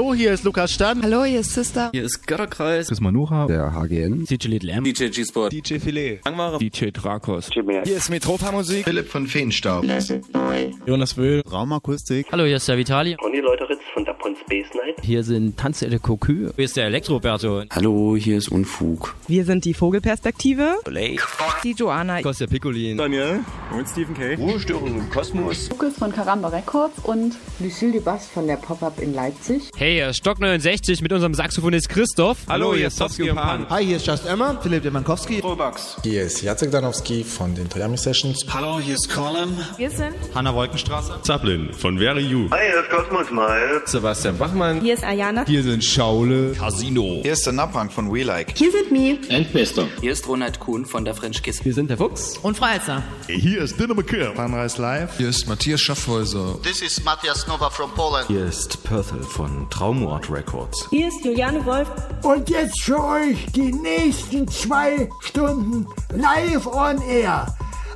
Hallo, hier ist Lukas Stern. Hallo, hier ist Sister. Hier ist Götterkreis. Chris Manuha. Der HGN. DJ Little M. DJ G-Sport. DJ Filet. Langware. DJ Drakos. Hier ist Metropa Musik. Philipp von Feenstaub. Jonas Wöhl. Raumakustik. Hallo, hier ist der Vitali. Conny Leuteritz von Dapon Space Night. Hier sind Tanzelle Cocu. Hier ist der Elektroberto. Hallo, hier ist Unfug. Wir sind die Vogelperspektive. Blake. Die Joanna. Kostja Piccolin. Daniel. Und Stephen K. Ruhestörung im Kosmos. Lukas von Karamba Records und Lucille Dubas von der Pop-Up in Leipzig. Hey, hier ist Stock 69 mit unserem Saxophonist Christoph. Hallo, hier ist Towski und Pan. Hi, hier ist Just Emma. Philipp Demankowski. Robux. Hier ist Jacek Danowski von den Toyami Sessions. Hallo, hier ist Colin. wir sind Hanna Wolkenstraße. Zaplin von Very You. Hi, hier ist Cosmos Mal. Sebastian Bachmann. Hier ist Ayana. Hier sind Schaule. Casino. Hier ist der Napang von We Like. Hier sind Mi. Endbester. Hier ist Ronald Kuhn von der French Kiss. Wir sind der Fuchs. Und Freizer. Hier ist Dinner McKim. Sunrise Live. Hier ist Matthias Schaffhäuser. This is Matthias Nova from Poland. Hier ist Perthel von Traumort Records. Hier ist Juliane Wolf. Und jetzt für euch die nächsten zwei Stunden live on air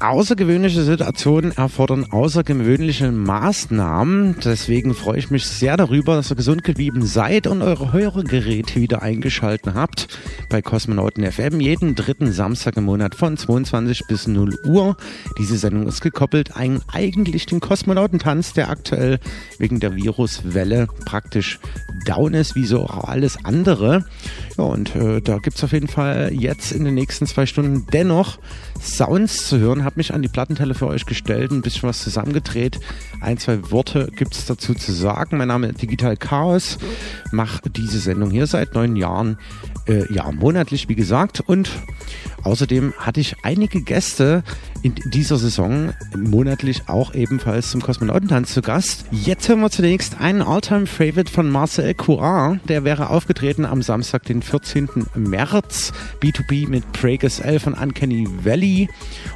Außergewöhnliche Situationen erfordern außergewöhnliche Maßnahmen. Deswegen freue ich mich sehr darüber, dass ihr gesund geblieben seid und eure Hörgeräte wieder eingeschalten habt bei Kosmonauten FM jeden dritten Samstag im Monat von 22 bis 0 Uhr. Diese Sendung ist gekoppelt an eigentlich den Kosmonautentanz, der aktuell wegen der Viruswelle praktisch down ist, wie so auch alles andere. Ja, und äh, da gibt's auf jeden Fall jetzt in den nächsten zwei Stunden dennoch Sounds zu hören. Hab mich an die Plattentelle für euch gestellt, ein bisschen was zusammengedreht. Ein, zwei Worte gibt's dazu zu sagen. Mein Name ist Digital Chaos, mache diese Sendung hier seit neun Jahren, äh, ja, monatlich, wie gesagt. Und außerdem hatte ich einige Gäste in dieser Saison monatlich auch ebenfalls zum Kosmonautentanz zu Gast. Jetzt hören wir zunächst einen Alltime-Favorite von Marcel Courant. Der wäre aufgetreten am Samstag, den 14. März. B2B mit Pragus L von Uncanny Valley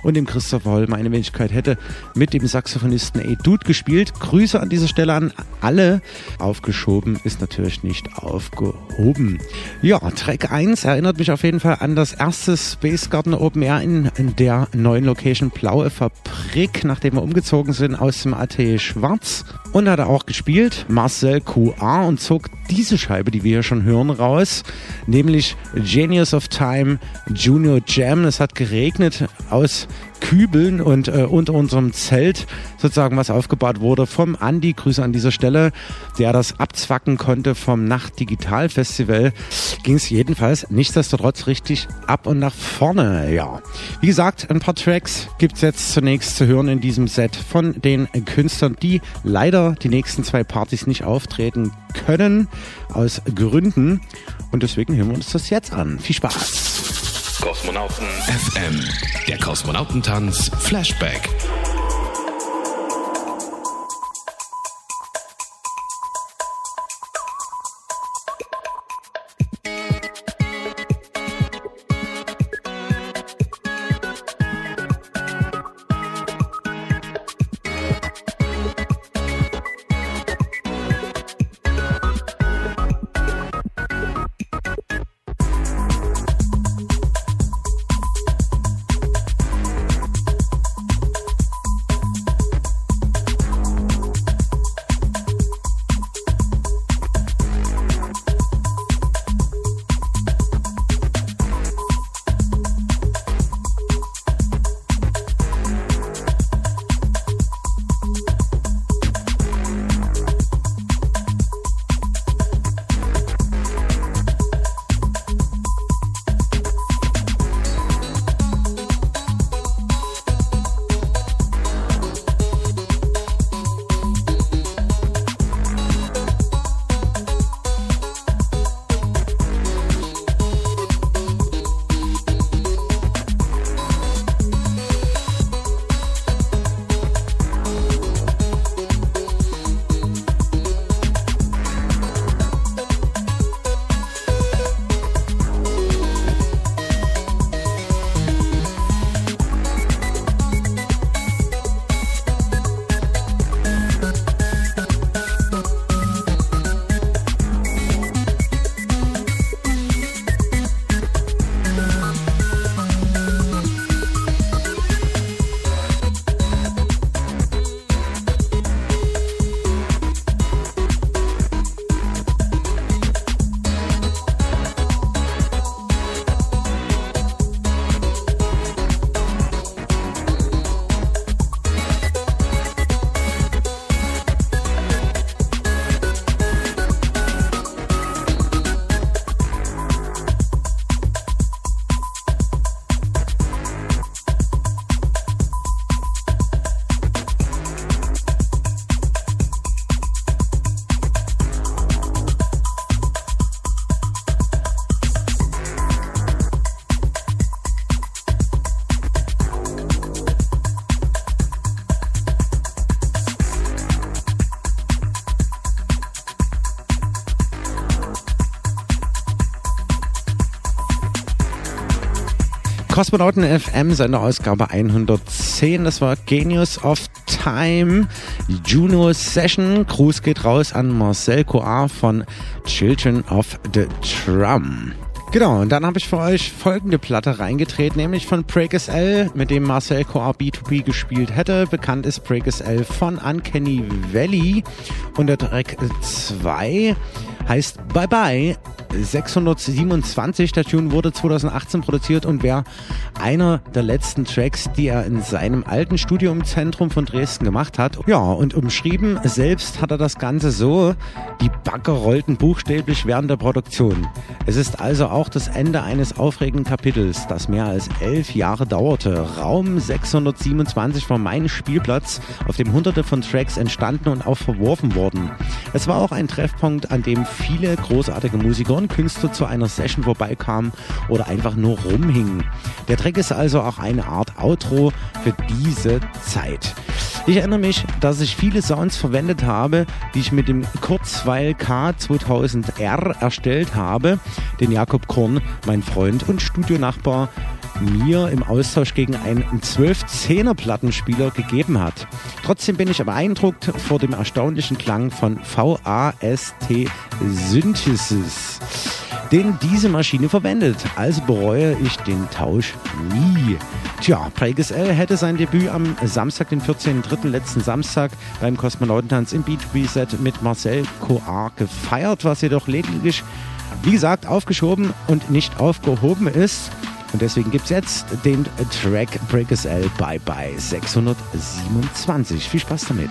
und dem Christopher Holl. Meine Wenigkeit hätte mit dem Saxophonisten Dude gespielt. Grüße an dieser Stelle an alle. Aufgeschoben ist natürlich nicht aufgehoben. Ja, Track 1 erinnert mich auf jeden Fall an das erste Space Garden Open Air in, in der neuen Location Blaue Fabrik, nachdem wir umgezogen sind aus dem Atelier Schwarz. Und hat er auch gespielt, Marcel QA, und zog diese Scheibe, die wir hier schon hören, raus, nämlich Genius of Time Junior Jam. Es hat geregnet aus Kübeln und äh, unter unserem Zelt sozusagen was aufgebaut wurde vom Andi, Grüße an dieser Stelle, der das abzwacken konnte vom Nacht Digital Festival, ging es jedenfalls nichtsdestotrotz richtig ab und nach vorne, ja. Wie gesagt, ein paar Tracks gibt's jetzt zunächst zu hören in diesem Set von den Künstlern, die leider die nächsten zwei Partys nicht auftreten können, aus Gründen. Und deswegen hören wir uns das jetzt an. Viel Spaß! Kosmonauten FM. Der Kosmonautentanz Flashback. Kosmonauten FM, seine Ausgabe 110. Das war Genius of Time, Juno Session. Gruß geht raus an Marcel Coar von Children of the Drum. Genau, und dann habe ich für euch folgende Platte reingetreten, nämlich von Breakers L, mit dem Marcel Coar B2B gespielt hätte. Bekannt ist Breakers L von Uncanny Valley. Und der Track 2 heißt Bye Bye 627. Der Tune wurde 2018 produziert und wäre einer der letzten Tracks, die er in seinem alten Studio von Dresden gemacht hat. Ja, und umschrieben selbst hat er das Ganze so, die Bagger rollten buchstäblich während der Produktion. Es ist also auch das Ende eines aufregenden Kapitels, das mehr als elf Jahre dauerte. Raum 627 war mein Spielplatz, auf dem hunderte von Tracks entstanden und auch verworfen wurden. Es war auch ein Treffpunkt, an dem viele großartige Musiker und Künstler zu einer Session vorbeikamen oder einfach nur rumhingen. Der Track ist also auch eine Art Outro für diese Zeit. Ich erinnere mich, dass ich viele Sounds verwendet habe, die ich mit dem Kurzweil K2000R erstellt habe, den Jakob Korn, mein Freund und Studionachbar, mir im Austausch gegen einen 12-10er Plattenspieler gegeben hat. Trotzdem bin ich beeindruckt vor dem erstaunlichen Klang von VAST Synthesis, den diese Maschine verwendet. Also bereue ich den Tausch nie. Tja, Plagueis L hätte sein Debüt am Samstag, den 14.3. letzten Samstag beim Kosmonautentanz im B2B-Set mit Marcel Coar gefeiert, was jedoch lediglich, wie gesagt, aufgeschoben und nicht aufgehoben ist. Und deswegen gibt es jetzt den Track Breakers L Bye Bye 627. Viel Spaß damit.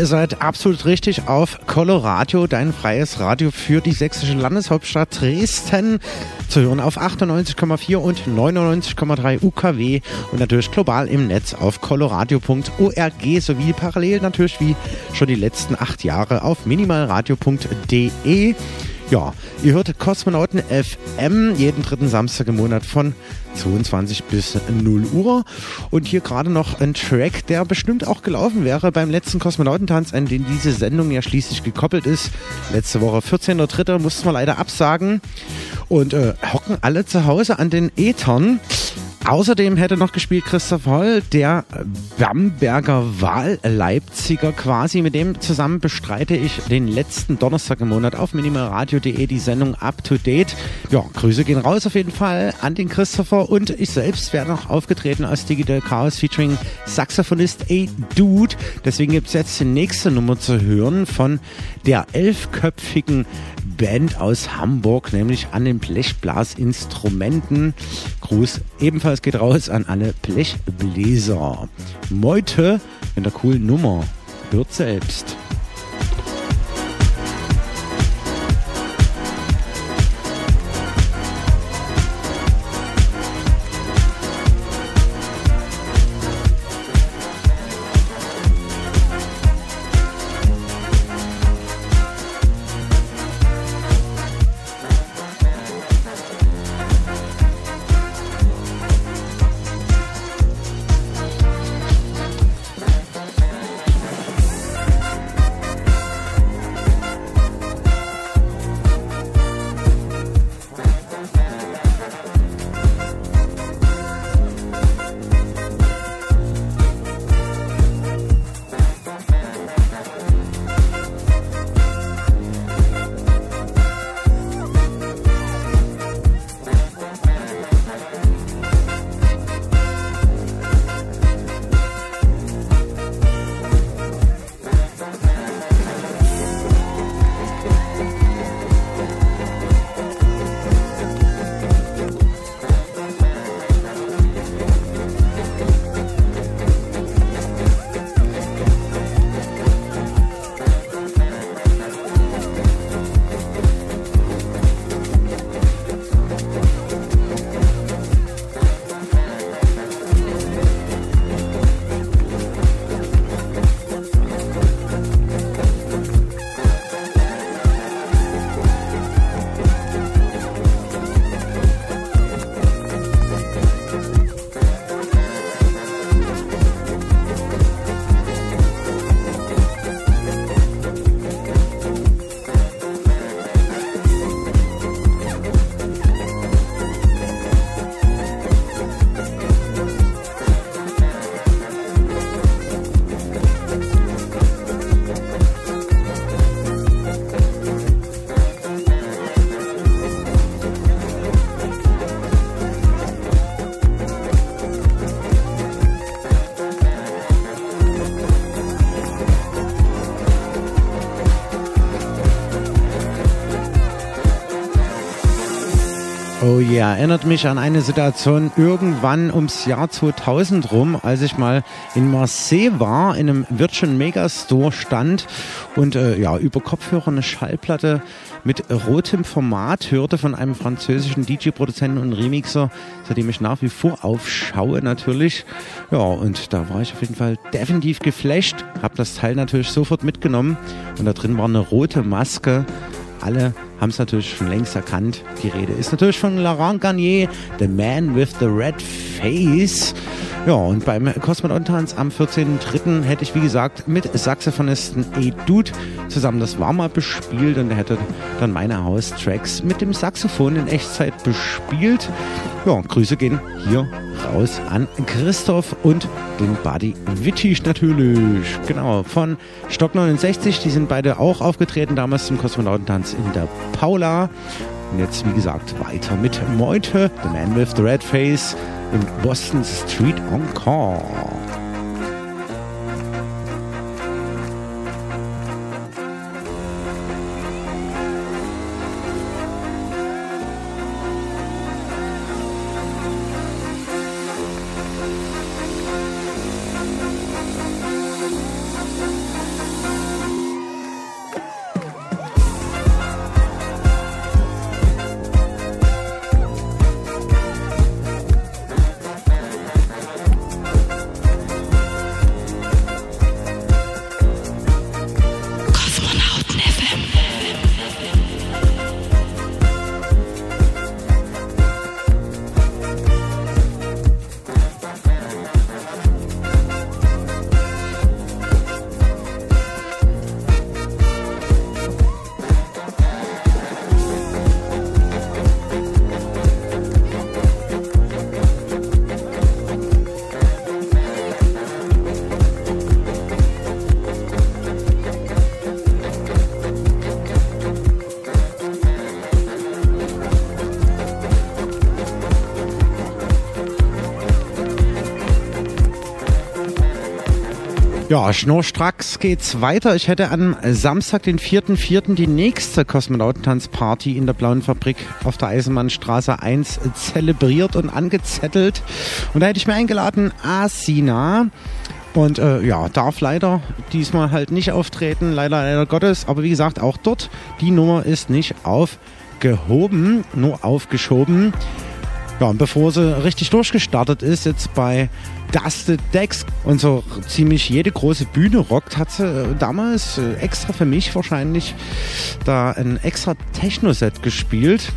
Ihr seid absolut richtig auf Coloradio, dein freies Radio für die sächsische Landeshauptstadt Dresden. Zu hören auf 98,4 und 99,3 UKW und natürlich global im Netz auf coloradio.org sowie parallel natürlich wie schon die letzten acht Jahre auf minimalradio.de. Ja, ihr hört Kosmonauten FM jeden dritten Samstag im Monat von 22 bis 0 Uhr. Und hier gerade noch ein Track, der bestimmt auch gelaufen wäre beim letzten Kosmonautentanz, an den diese Sendung ja schließlich gekoppelt ist. Letzte Woche, 14.03. mussten wir leider absagen und äh, hocken alle zu Hause an den Ethern. Außerdem hätte noch gespielt Christoph Holl, der Bamberger Wahlleipziger quasi. Mit dem zusammen bestreite ich den letzten Donnerstag im Monat auf minimalradio.de die Sendung Up to Date. Ja, Grüße gehen raus auf jeden Fall an den Christopher und ich selbst wäre noch aufgetreten als Digital Chaos featuring Saxophonist A Dude. Deswegen gibt es jetzt die nächste Nummer zu hören von der elfköpfigen Band aus Hamburg, nämlich an den Blechblasinstrumenten. Gruß ebenfalls geht raus an alle Blechbläser. Meute in der coolen Nummer. Hört selbst. Yeah, erinnert mich an eine Situation irgendwann ums Jahr 2000 rum, als ich mal in Marseille war, in einem Virtual Megastore stand und äh, ja, über Kopfhörer eine Schallplatte mit rotem Format hörte von einem französischen DJ-Produzenten und Remixer, zu dem ich nach wie vor aufschaue natürlich. Ja, und da war ich auf jeden Fall definitiv geflasht, habe das Teil natürlich sofort mitgenommen und da drin war eine rote Maske. Alle haben es natürlich schon längst erkannt. Die Rede ist natürlich von Laurent Garnier, The Man with the Red Face. Ja, und beim Kosmonautentanz am 14.03. hätte ich, wie gesagt, mit Saxophonisten E-Dude zusammen das Warm-Up bespielt und er hätte dann meine House-Tracks mit dem Saxophon in Echtzeit bespielt. Ja, Grüße gehen hier raus an Christoph und den Buddy Wittig natürlich. Genau, von Stock 69. Die sind beide auch aufgetreten, damals zum Kosmonautentanz in der Paula. Und jetzt, wie gesagt, weiter mit Meute, The Man with the Red Face im Boston Street Encore. Ja, schnurstracks geht's weiter. Ich hätte am Samstag, den 4.4. die nächste Kosmonautentanzparty in der Blauen Fabrik auf der Eisenbahnstraße 1 zelebriert und angezettelt. Und da hätte ich mir eingeladen Asina. Und äh, ja, darf leider diesmal halt nicht auftreten, leider, leider Gottes. Aber wie gesagt, auch dort, die Nummer ist nicht aufgehoben, nur aufgeschoben. Ja, und bevor sie richtig durchgestartet ist, jetzt bei Dusted Decks und so ziemlich jede große Bühne rockt, hat sie äh, damals äh, extra für mich wahrscheinlich da ein extra Techno-Set gespielt.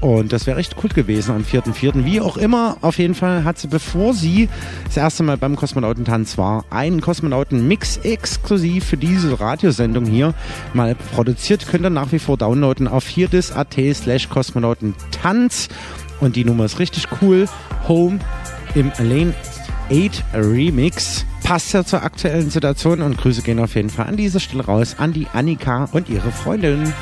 Und das wäre echt cool gewesen am 4.4. Wie auch immer, auf jeden Fall hat sie, bevor sie das erste Mal beim Kosmonautentanz war, einen Kosmonauten-Mix exklusiv für diese Radiosendung hier mal produziert. Könnt ihr nach wie vor downloaden auf 4dis.at slash Kosmonautentanz. Und die Nummer ist richtig cool. Home im Lane 8 Remix. Passt ja zur aktuellen Situation und Grüße gehen auf jeden Fall an dieser Stelle raus an die Annika und ihre Freundin.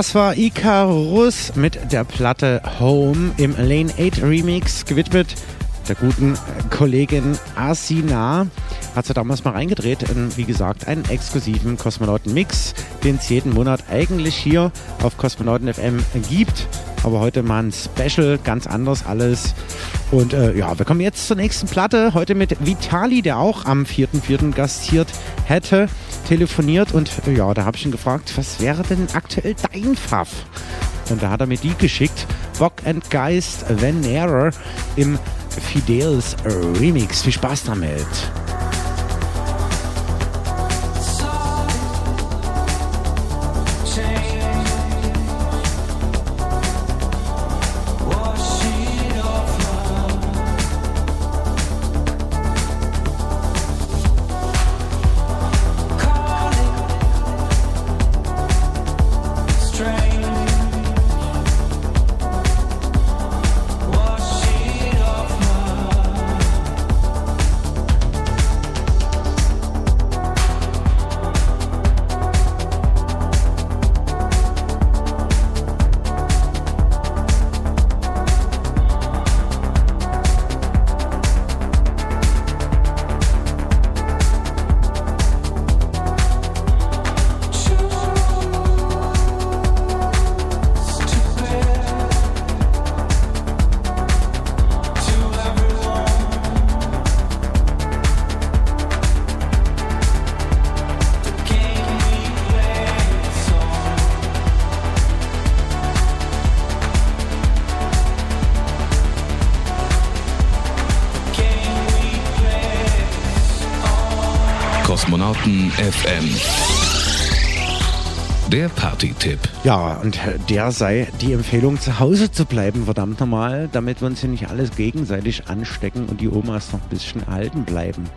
Das war Icarus mit der Platte Home im Lane 8 Remix gewidmet der guten Kollegin Asina. Hat sie damals mal reingedreht in, wie gesagt, einen exklusiven Kosmonauten-Mix, den es jeden Monat eigentlich hier auf Kosmonauten FM gibt. Aber heute mal ein Special, ganz anders alles. Und äh, ja, wir kommen jetzt zur nächsten Platte. Heute mit Vitali, der auch am 4.4. gastiert hätte, telefoniert. Und ja, da habe ich ihn gefragt, was wäre denn aktuell dein Pfaff? Und da hat er mir die geschickt. Bock and Geist Venerer im Fidels Remix. Viel Spaß damit. Der Party-Tipp. Ja, und der sei die Empfehlung, zu Hause zu bleiben, verdammt nochmal, damit wir uns hier nicht alles gegenseitig anstecken und die Omas noch ein bisschen erhalten bleiben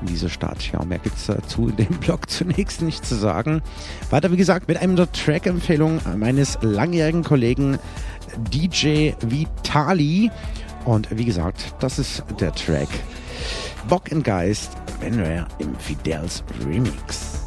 in dieser Stadt. Ja, mehr gibt es dazu in dem Blog zunächst nicht zu sagen. Weiter, wie gesagt, mit einem der Track-Empfehlung meines langjährigen Kollegen DJ Vitali. Und wie gesagt, das ist der Track Bock in Geist, wenn wir im Fidels Remix.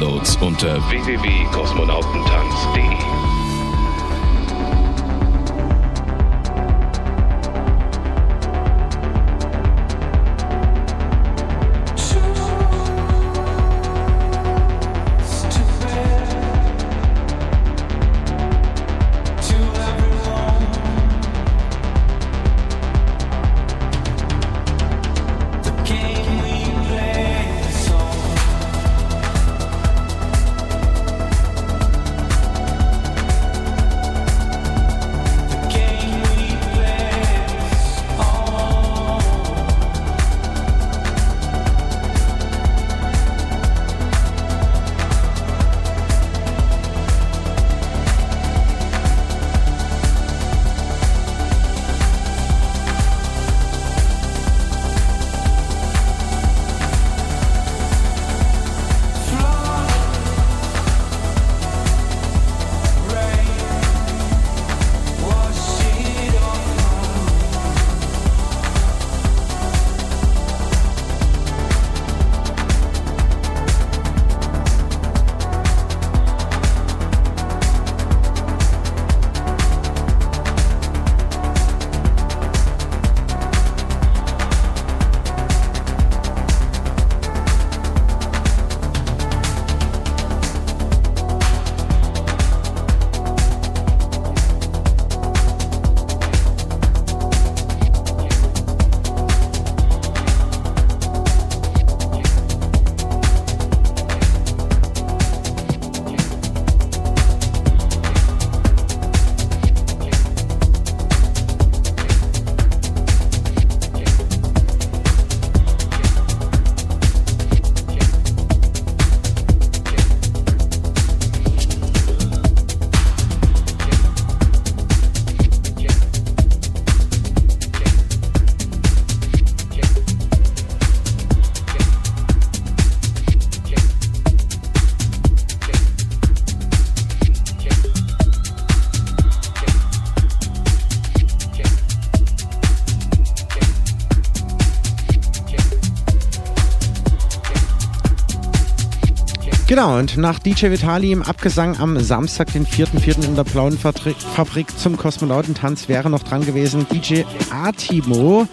Downloads unter www.kosmonautentanz.de. Genau, und nach DJ Vitali im Abgesang am Samstag, den 4.4. in der Blauen Fabrik zum Kosmonautentanz wäre noch dran gewesen DJ Atimo.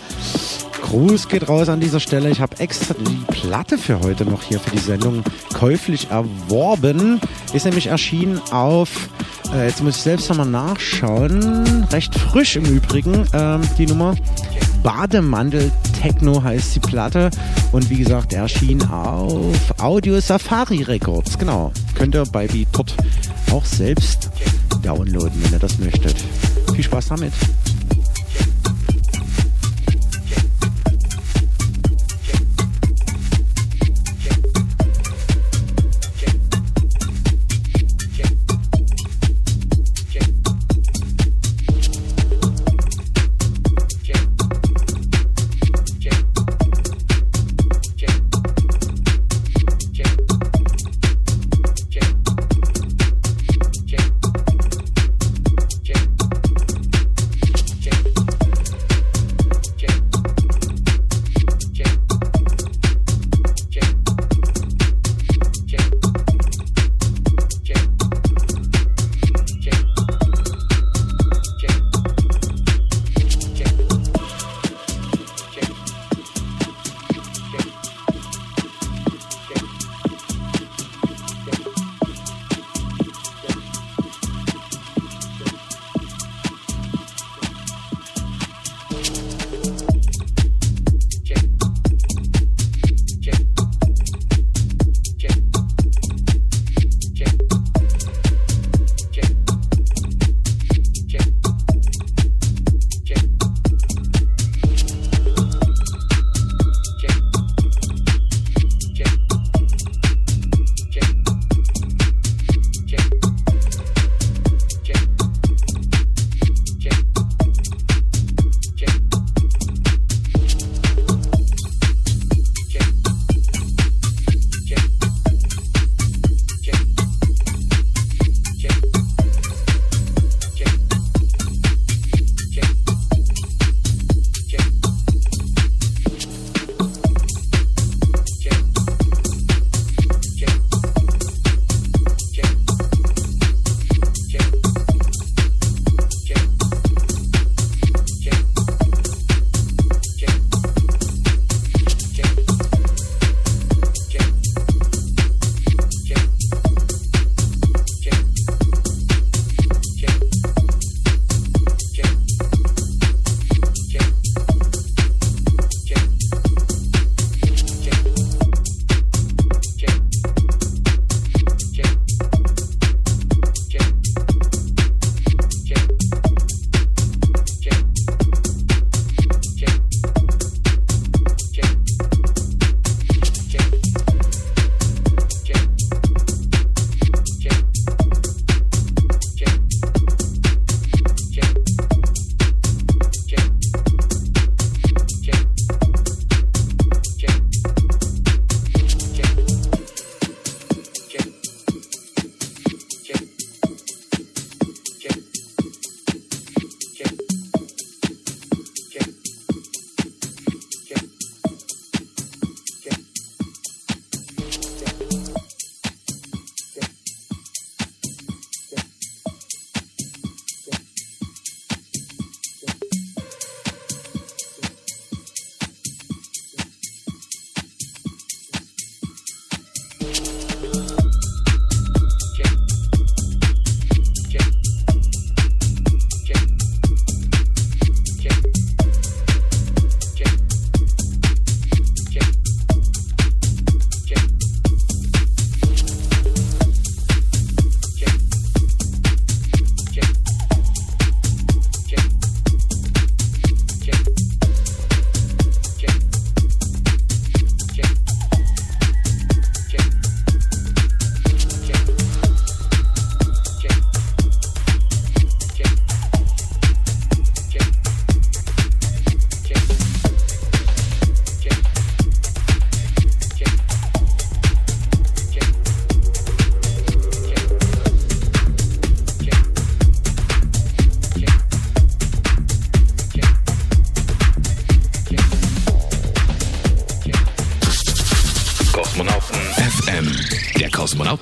Gruß geht raus an dieser Stelle. Ich habe extra die Platte für heute noch hier für die Sendung käuflich erworben. Ist nämlich erschienen auf, äh, jetzt muss ich selbst nochmal nachschauen, recht frisch im Übrigen, ähm, die Nummer. Bademantel Techno heißt die Platte und wie gesagt erschien auf Audio Safari Records. Genau, könnt ihr bei dort auch selbst downloaden, wenn ihr das möchtet. Viel Spaß damit.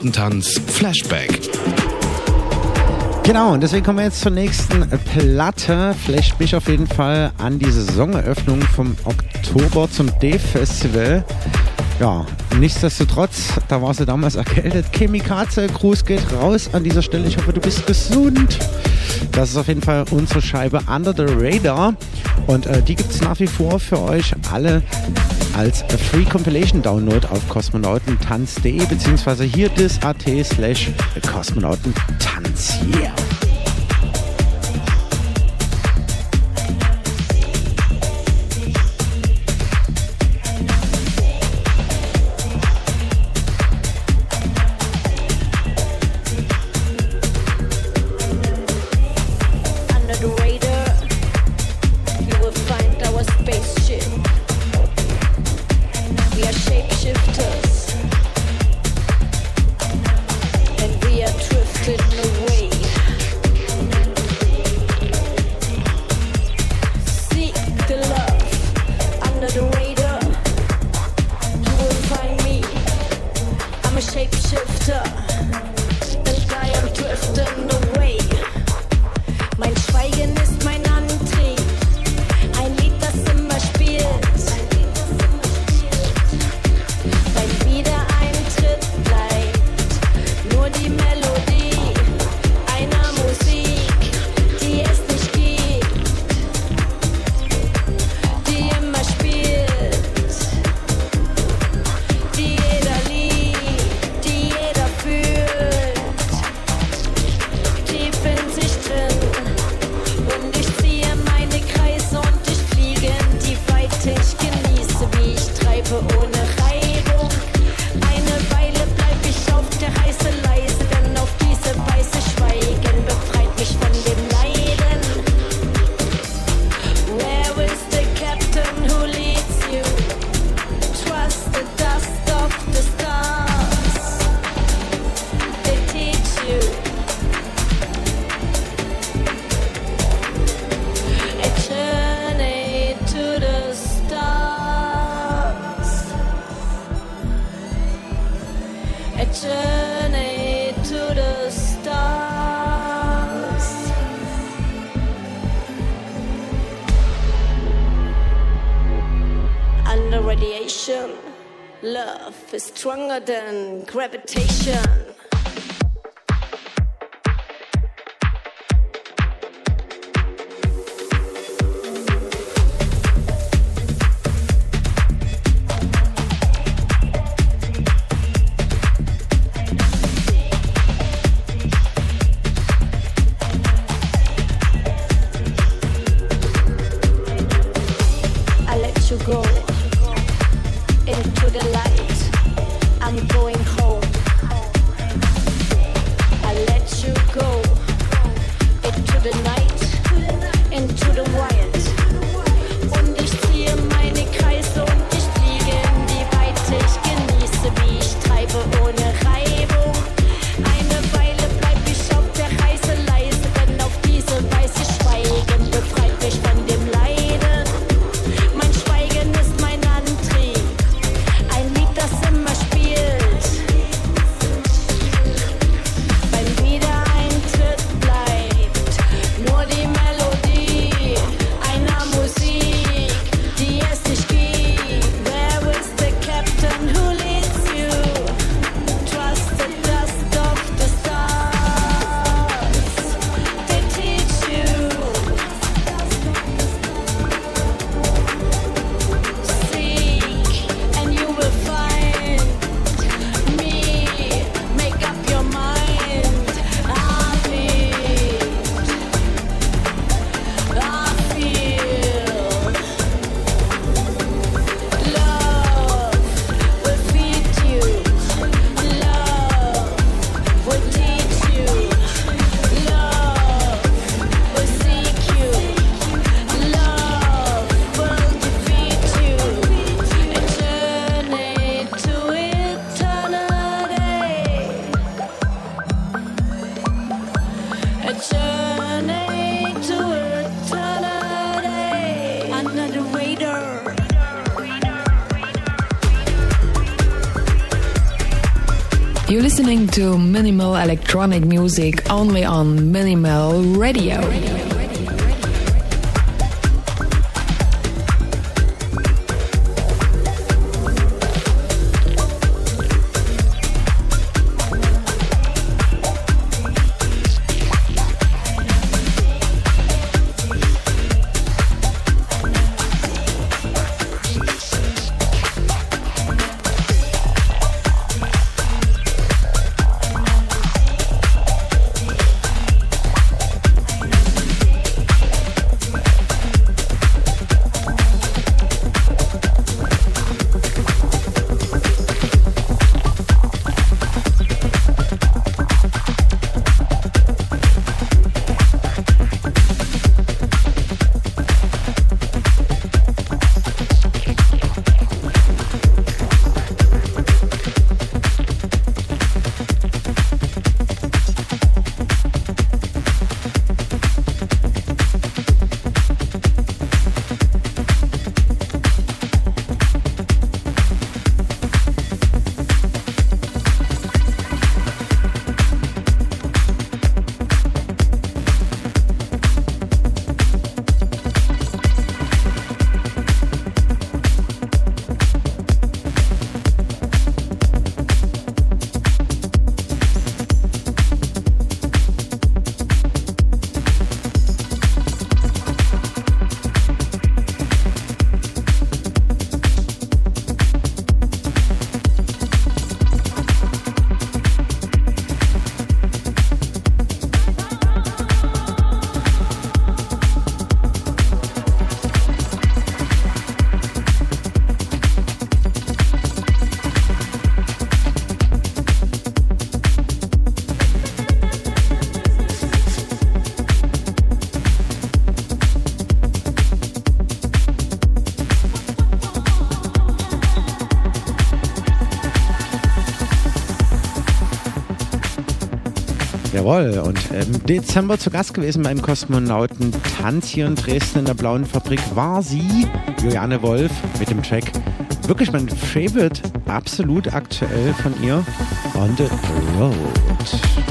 Kosmonautentanz Flashback. Genau, und deswegen kommen wir jetzt zur nächsten Platte. Flasht mich auf jeden Fall an die Saisoneröffnung vom Oktober zum D-Festival. Ja, nichtsdestotrotz, da war sie damals erkältet. Chemikaze, Gruß geht raus an dieser Stelle. Ich hoffe, du bist gesund. Das ist auf jeden Fall unsere Scheibe Under the Radar. Und äh, die gibt es nach wie vor für euch alle als Free Compilation Download auf kosmonautentanz.de beziehungsweise hier dis.at slash kosmonautentanz. Yeah! Listening to minimal electronic music only on Minimal Radio. Jawohl, und im Dezember zu Gast gewesen beim Kosmonauten Tanz hier in Dresden in der Blauen Fabrik war sie, Juliane Wolf, mit dem Track. Wirklich mein Favorite, absolut aktuell von ihr, On the Road.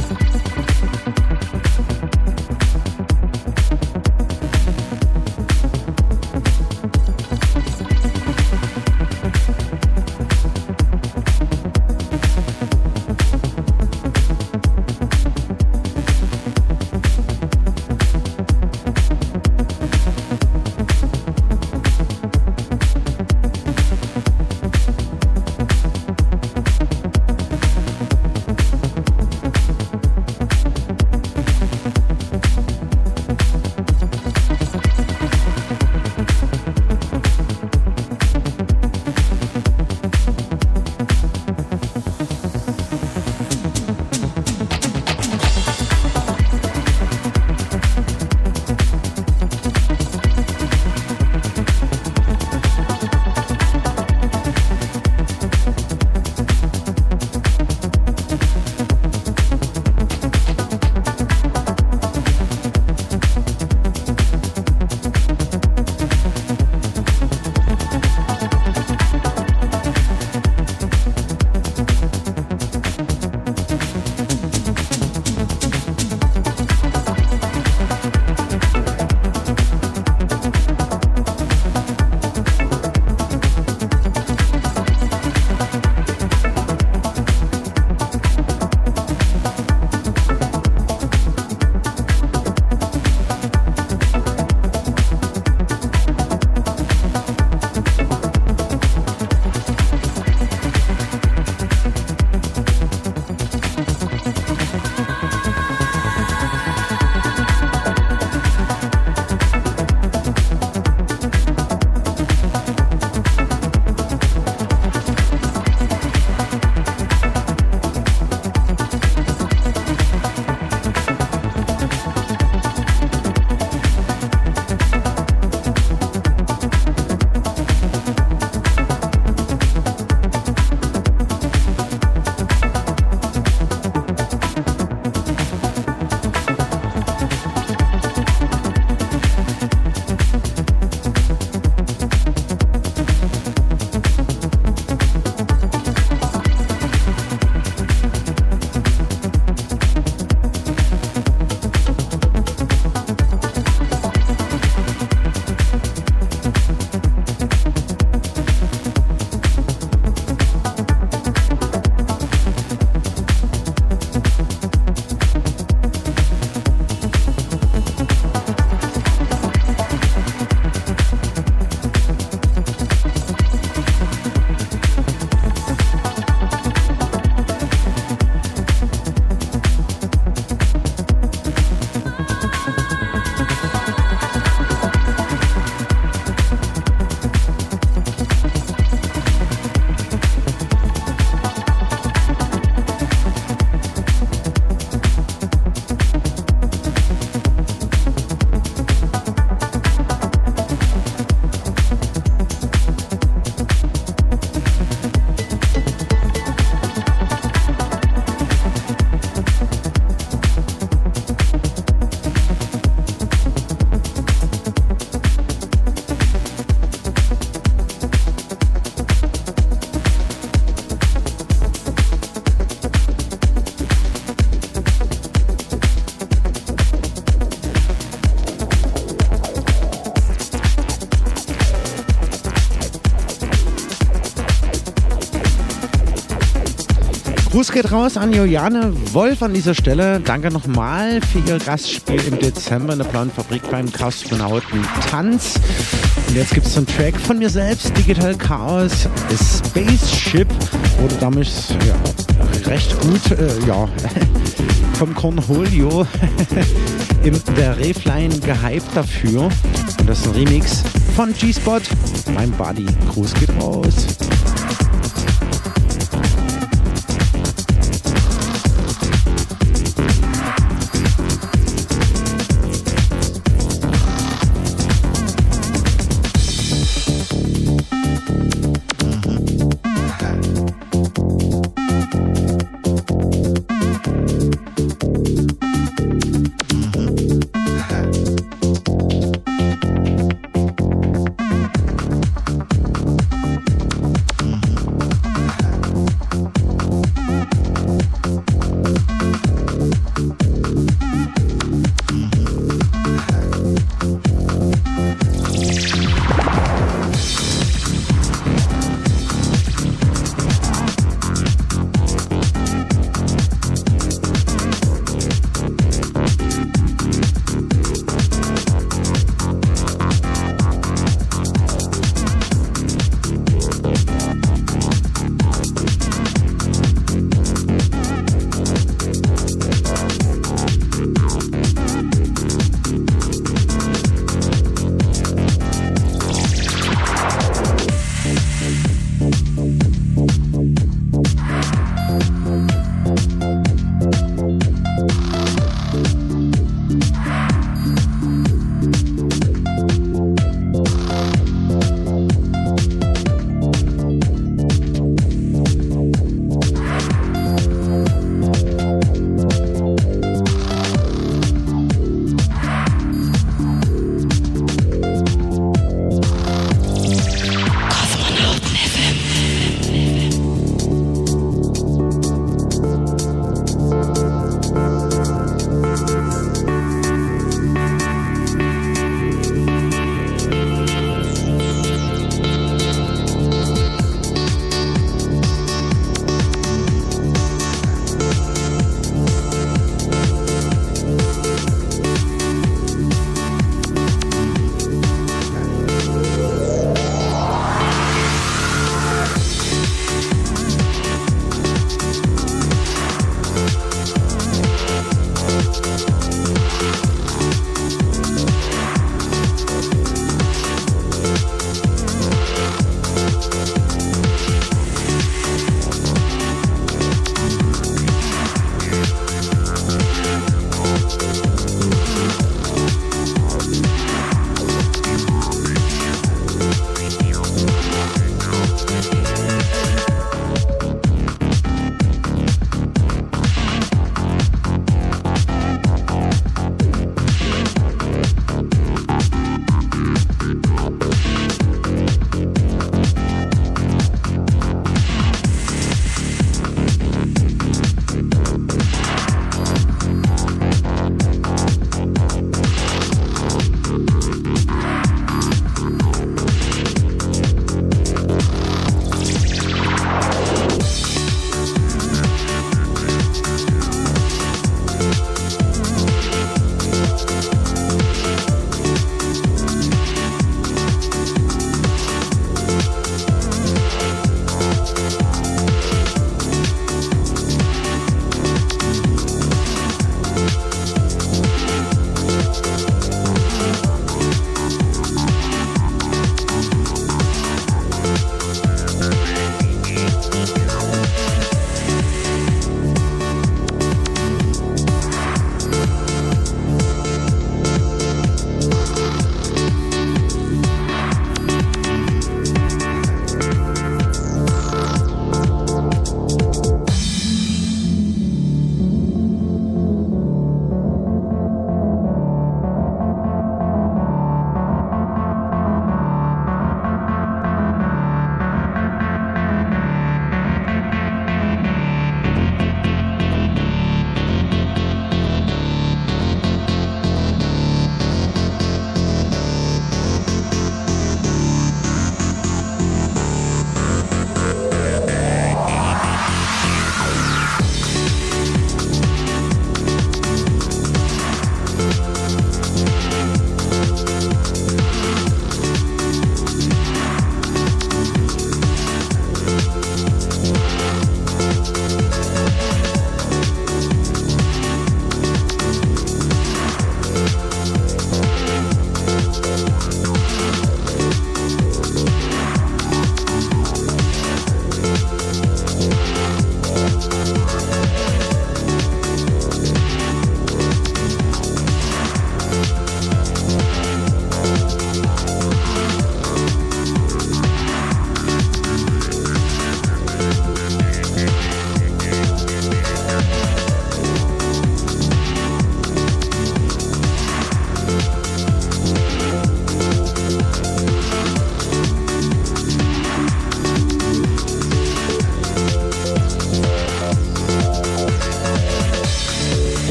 Gruß geht raus an Juliane Wolf an dieser Stelle. Danke nochmal für Ihr Gastspiel im Dezember in der Blauen Fabrik beim Kosmonauten Tanz. Und jetzt gibt es einen Track von mir selbst, Digital Chaos, Spaceship. Wurde damals ja, recht gut, äh, ja, vom Cornholio in der Refline gehypt dafür. Und das ist ein Remix von G-Spot, mein Buddy. Gruß geht raus.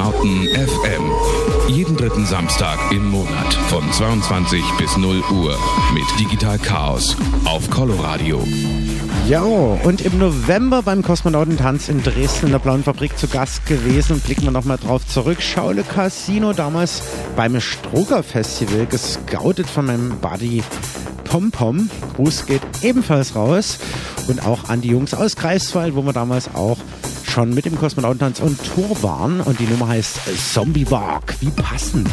Kosmonauten FM. Jeden dritten Samstag im Monat von 22 bis 0 Uhr mit Digital Chaos auf Coloradio. Ja, und im November beim Kosmonautentanz in Dresden in der Blauen Fabrik zu Gast gewesen. Blicken wir nochmal drauf zurück. Schaule Casino damals beim Stroger Festival, gescoutet von meinem Buddy Pompom. Gruß geht ebenfalls raus. Und auch an die Jungs aus Greifswald, wo wir damals auch schon mit dem Kosmonautentanz und Tour waren. Und die Nummer heißt Zombie Walk. Wie passend.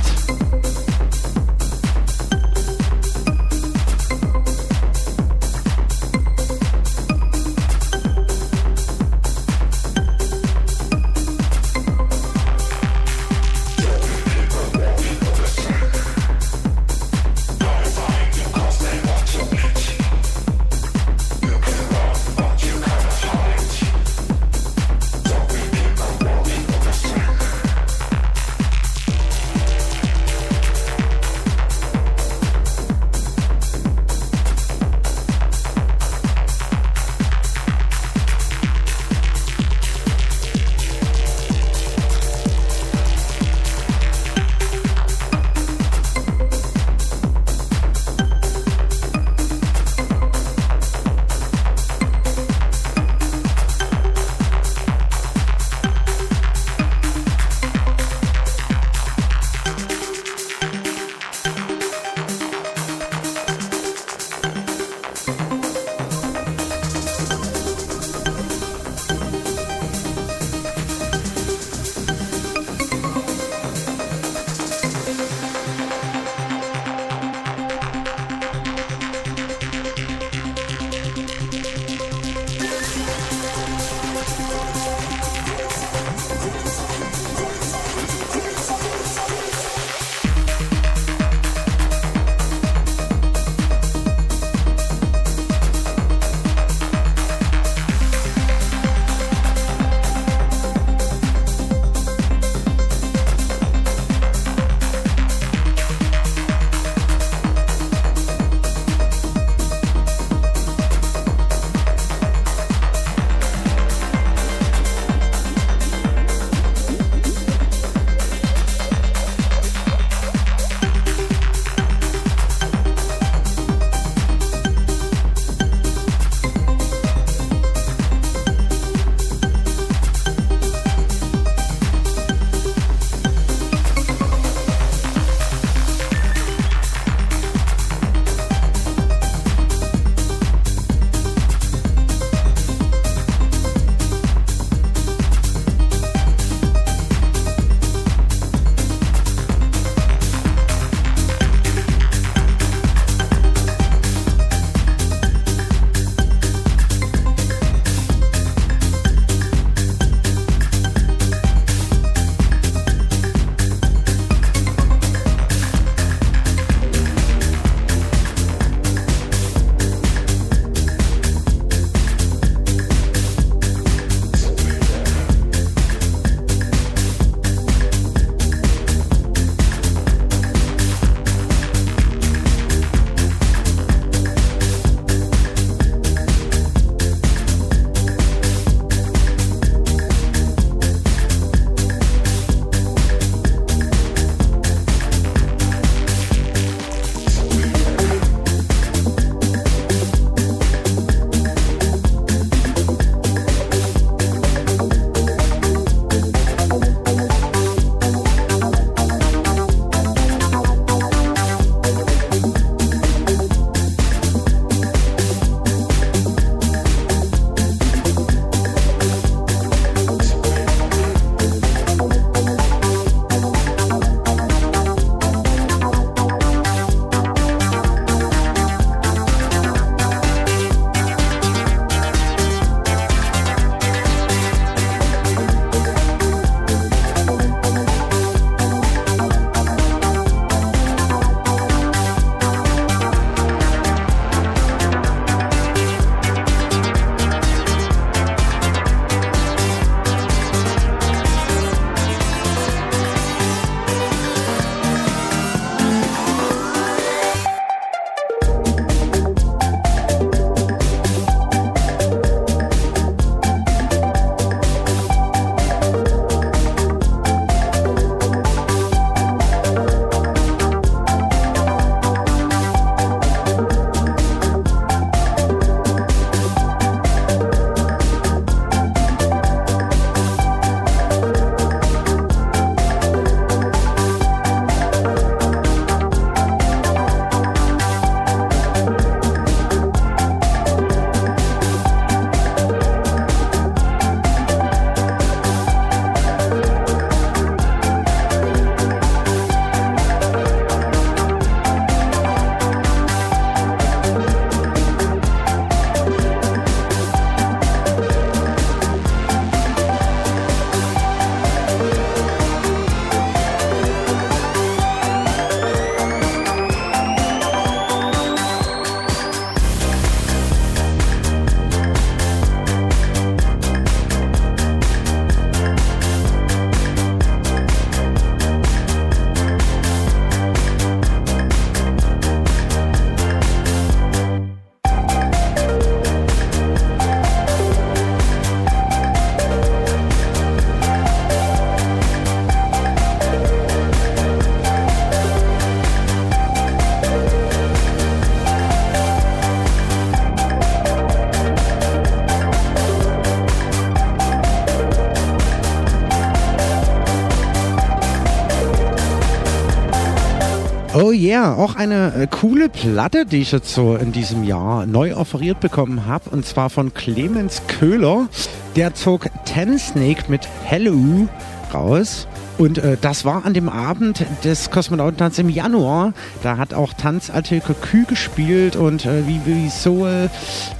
Yeah, auch eine äh, coole Platte, die ich jetzt so in diesem Jahr neu offeriert bekommen habe. Und zwar von Clemens Köhler. Der zog Ten Snake mit Hello raus. Und äh, das war an dem Abend des Kosmonautentanz im Januar. Da hat auch Tanz Alte Cocu gespielt und äh, wie, wie Soul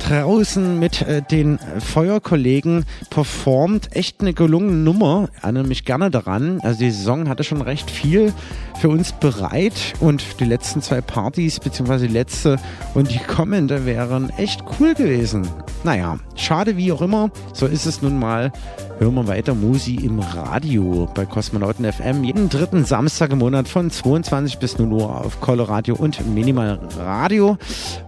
draußen mit äh, den Feuerkollegen performt. Echt eine gelungene Nummer. Erinnere mich gerne daran. Also die Saison hatte schon recht viel für uns bereit und die letzten zwei Partys, beziehungsweise die letzte und die kommende wären echt cool gewesen. Naja, schade wie auch immer. So ist es nun mal. Hören wir weiter Musi im Radio bei Kosmonauten FM. Jeden dritten Samstag im Monat von 22 bis 0 Uhr auf Coloradio und Minimal Radio.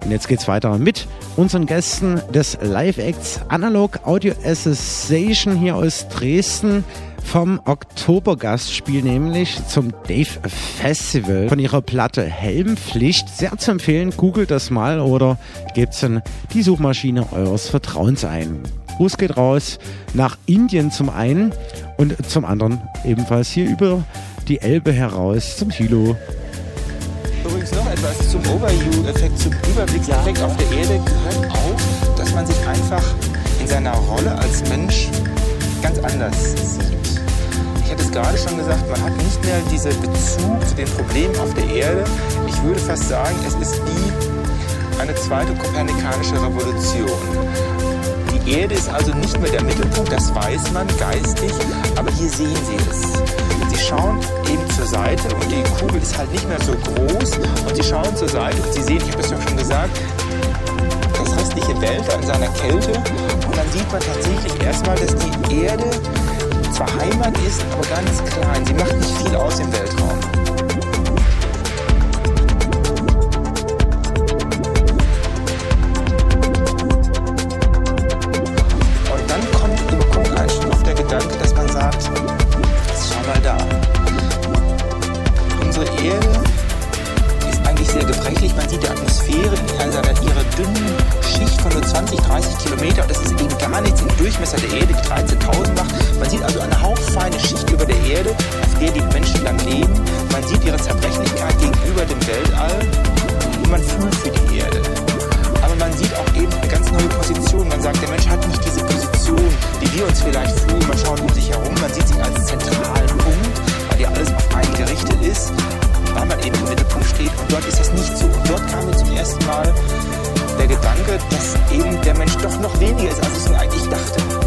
Und jetzt geht's weiter mit unseren Gästen des Live-Acts Analog Audio Association hier aus Dresden vom Oktobergastspiel, nämlich zum Dave Festival von ihrer Platte Helmpflicht. Sehr zu empfehlen, googelt das mal oder gebt's in die Suchmaschine eures Vertrauens ein. Gruß geht raus nach Indien zum einen und zum anderen ebenfalls hier über die Elbe heraus zum Thilo. Übrigens noch etwas zum Overview-Effekt, zum Überblickseffekt auf der Erde gehört auch, dass man sich einfach in seiner Rolle als Mensch ganz anders sieht. Ich hatte es gerade schon gesagt, man hat nicht mehr diesen Bezug zu den Problemen auf der Erde. Ich würde fast sagen, es ist wie eine zweite kopernikanische Revolution. Die Erde ist also nicht mehr der Mittelpunkt, das weiß man geistig, aber hier sehen Sie es. Sie schauen eben zur Seite und die Kugel ist halt nicht mehr so groß und Sie schauen zur Seite und Sie sehen, ich habe es ja schon gesagt, das restliche Weltall in seiner Kälte und dann sieht man tatsächlich erstmal, dass die Erde zwar Heimat ist, aber ganz klein. Sie macht nicht viel aus im Weltraum. Und dann kommt, überkommt einen schon auf der Gedanke, dass man sagt, schau mal da. Unsere Erde gebrechlich. Man sieht die Atmosphäre einer ihrer dünnen Schicht von nur 20, 30 Kilometer. Das ist eben gar nichts im Durchmesser der Erde, die 13.000 macht. Man sieht also eine hauchfeine Schicht über der Erde, auf der die Menschen dann leben. Man sieht ihre Zerbrechlichkeit gegenüber dem Weltall und man fühlt für die Erde. Aber man sieht auch eben eine ganz neue Position. Man sagt, der Mensch hat nicht diese Position, die wir uns vielleicht fühlen. Man schaut um sich herum, man sieht sich als zentralen Punkt, weil ja alles auf einen gerichtet ist, weil man eben im Mittelpunkt steht. Und dort ist das nicht so. Und dort kam mir zum ersten Mal der Gedanke, dass eben der Mensch doch noch weniger ist, als ich mir eigentlich dachte.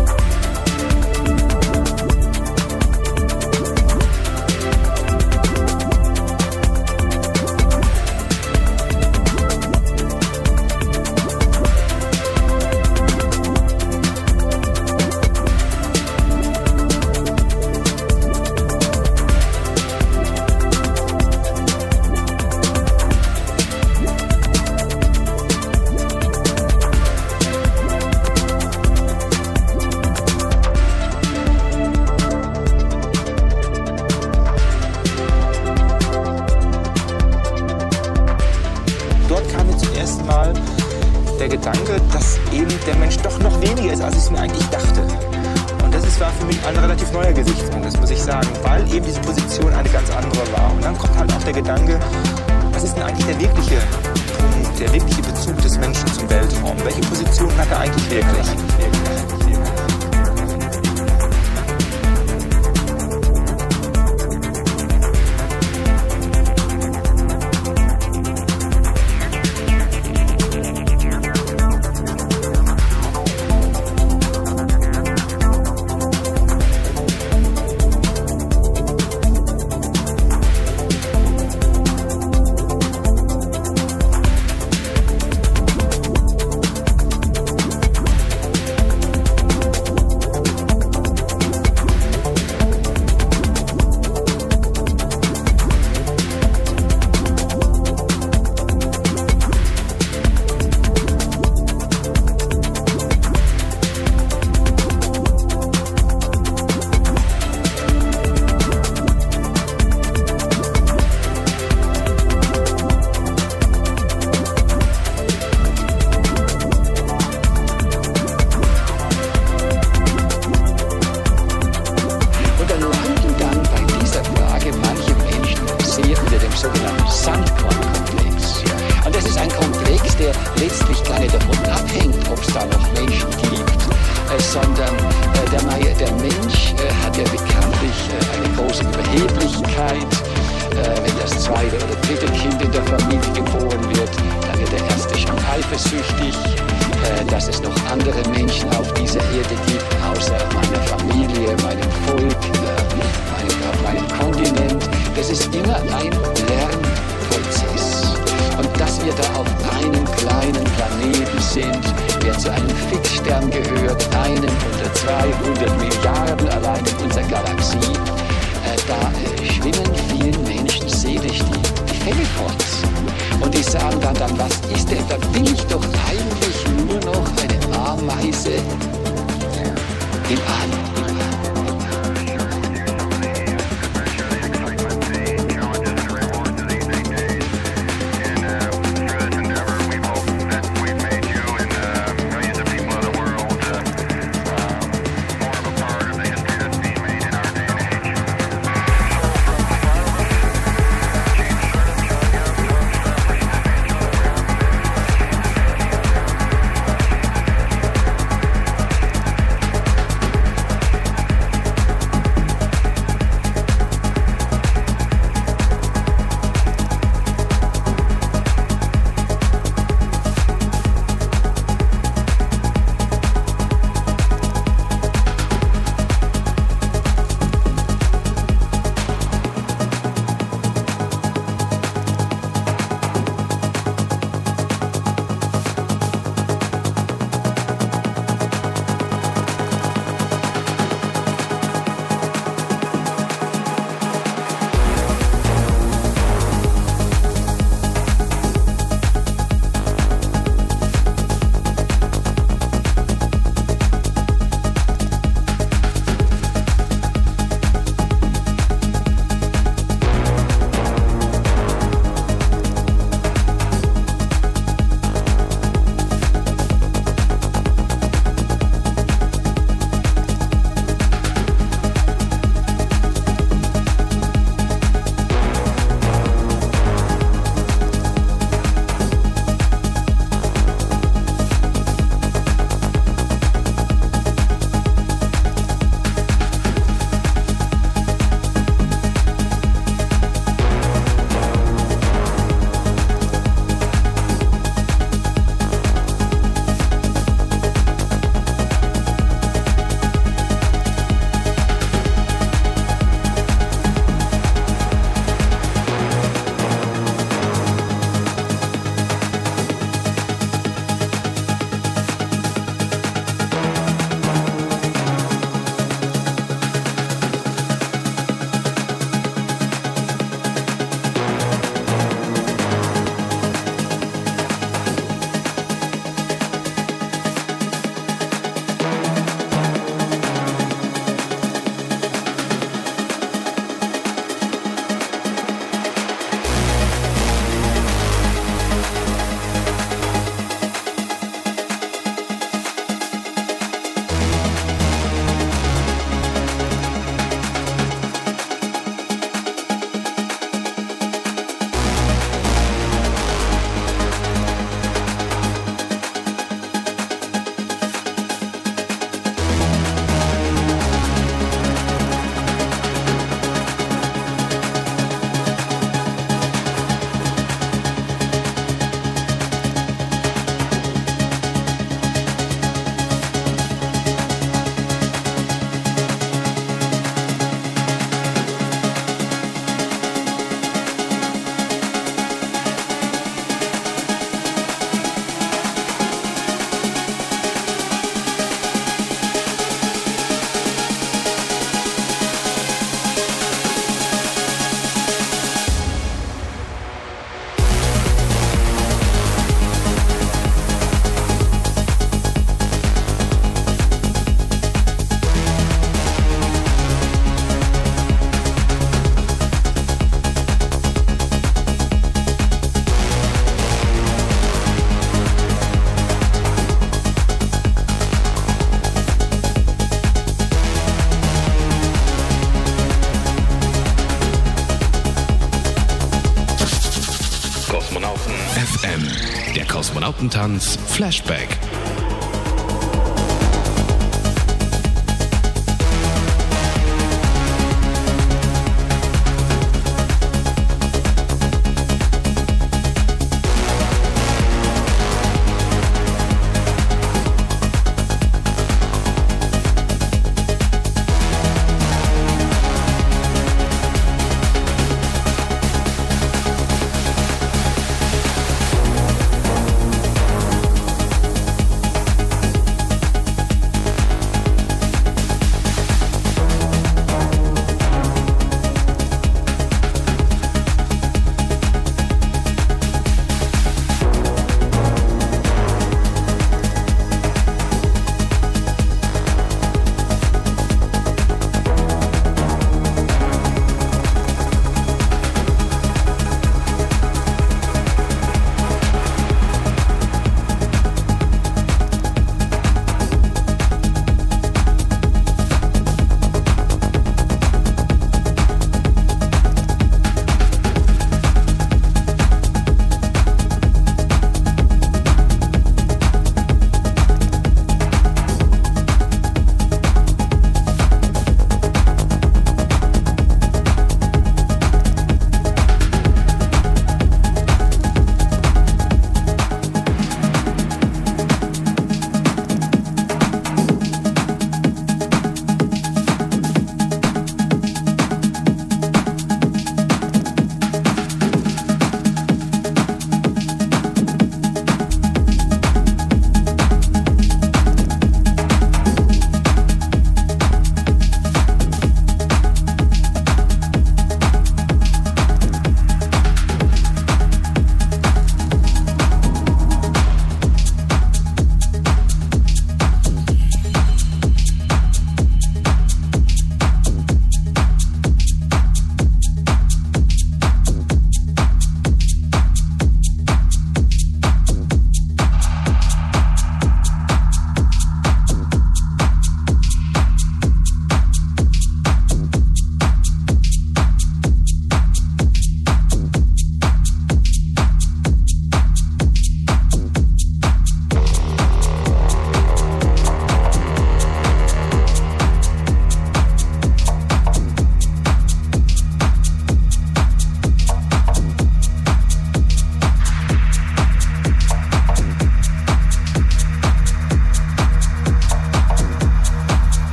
Kosmonautentanz Flashback.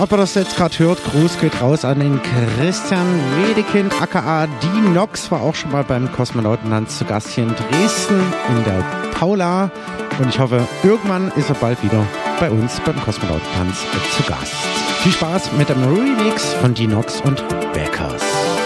Ob er das jetzt gerade hört. Gruß geht raus an den Christian Wedekind, aka Die Nox, war auch schon mal beim Kosmonautentanz zu Gast hier in Dresden in der Paula. Und ich hoffe, irgendwann ist er bald wieder bei uns beim Kosmonautentanz zu Gast. Viel Spaß mit dem Remix von Die Nox und Beckers.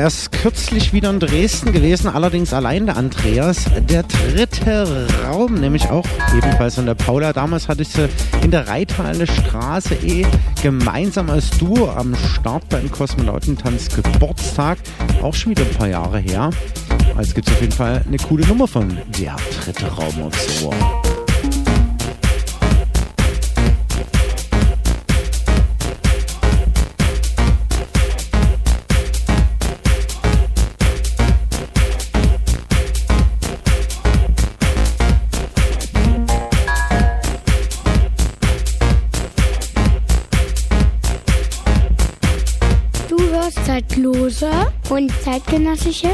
Er ist kürzlich wieder in Dresden gewesen, allerdings allein der Andreas. Der dritte Raum, nämlich auch ebenfalls in der Paula. Damals hatte ich sie in der Reithalle Straße E gemeinsam als Duo am Start beim Kosmonautentanz Geburtstag. Auch schon wieder ein paar Jahre her. Also gibt es auf jeden Fall eine coole Nummer von der dritte Raum aufs Ohr. Und zeitgenössische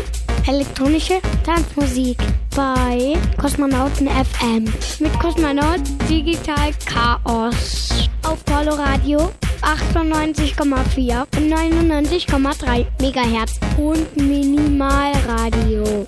elektronische Tanzmusik bei Kosmonauten FM mit Kosmonaut Digital Chaos auf Polo Radio 98,4 und 99,3 Megahertz und Minimalradio.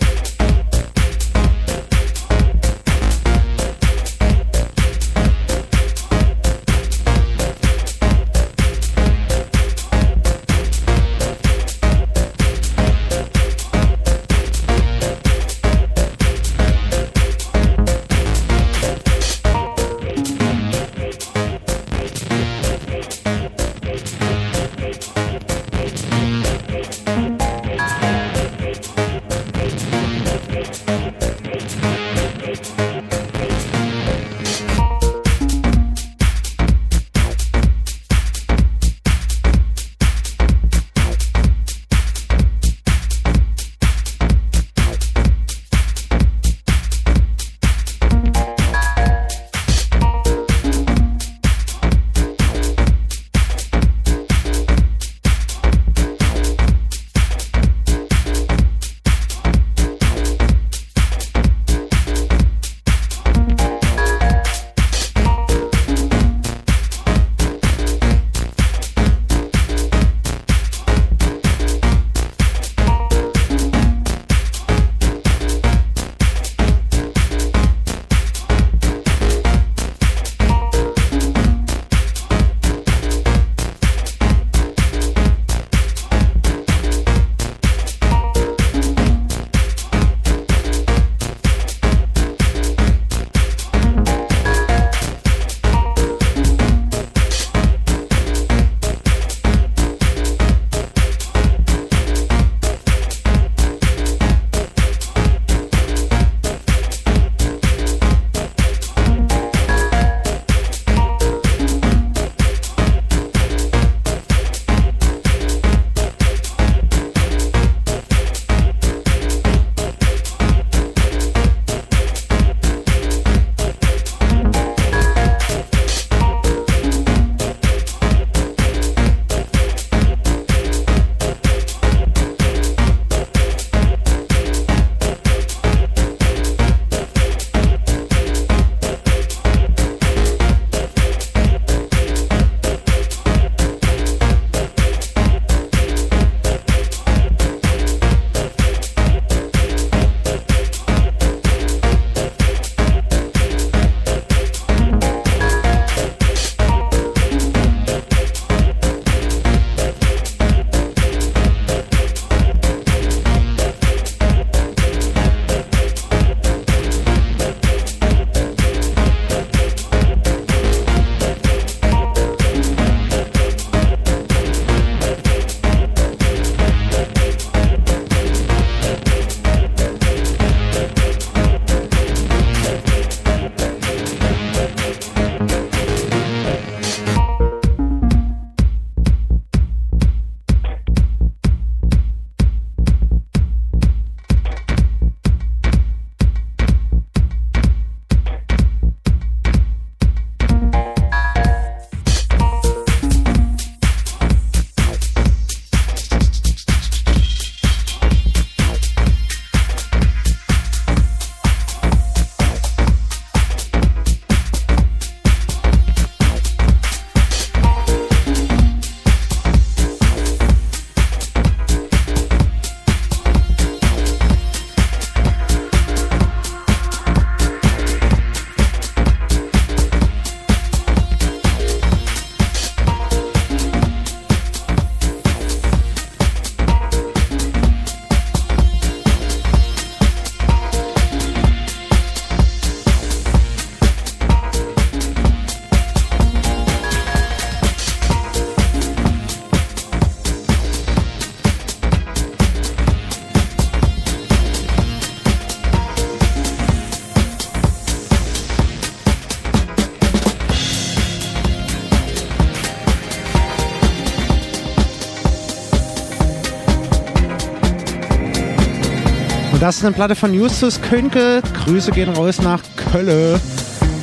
Das ist eine Platte von Justus Könke. Grüße gehen raus nach Kölle.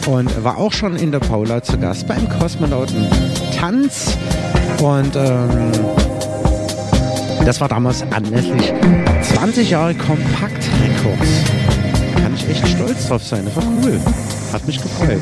Und war auch schon in der Paula zu Gast beim Kosmonauten Tanz. Und ähm, das war damals anlässlich 20 Jahre Kompakt Records. Kann ich echt stolz drauf sein. Das war cool. Hat mich gefreut.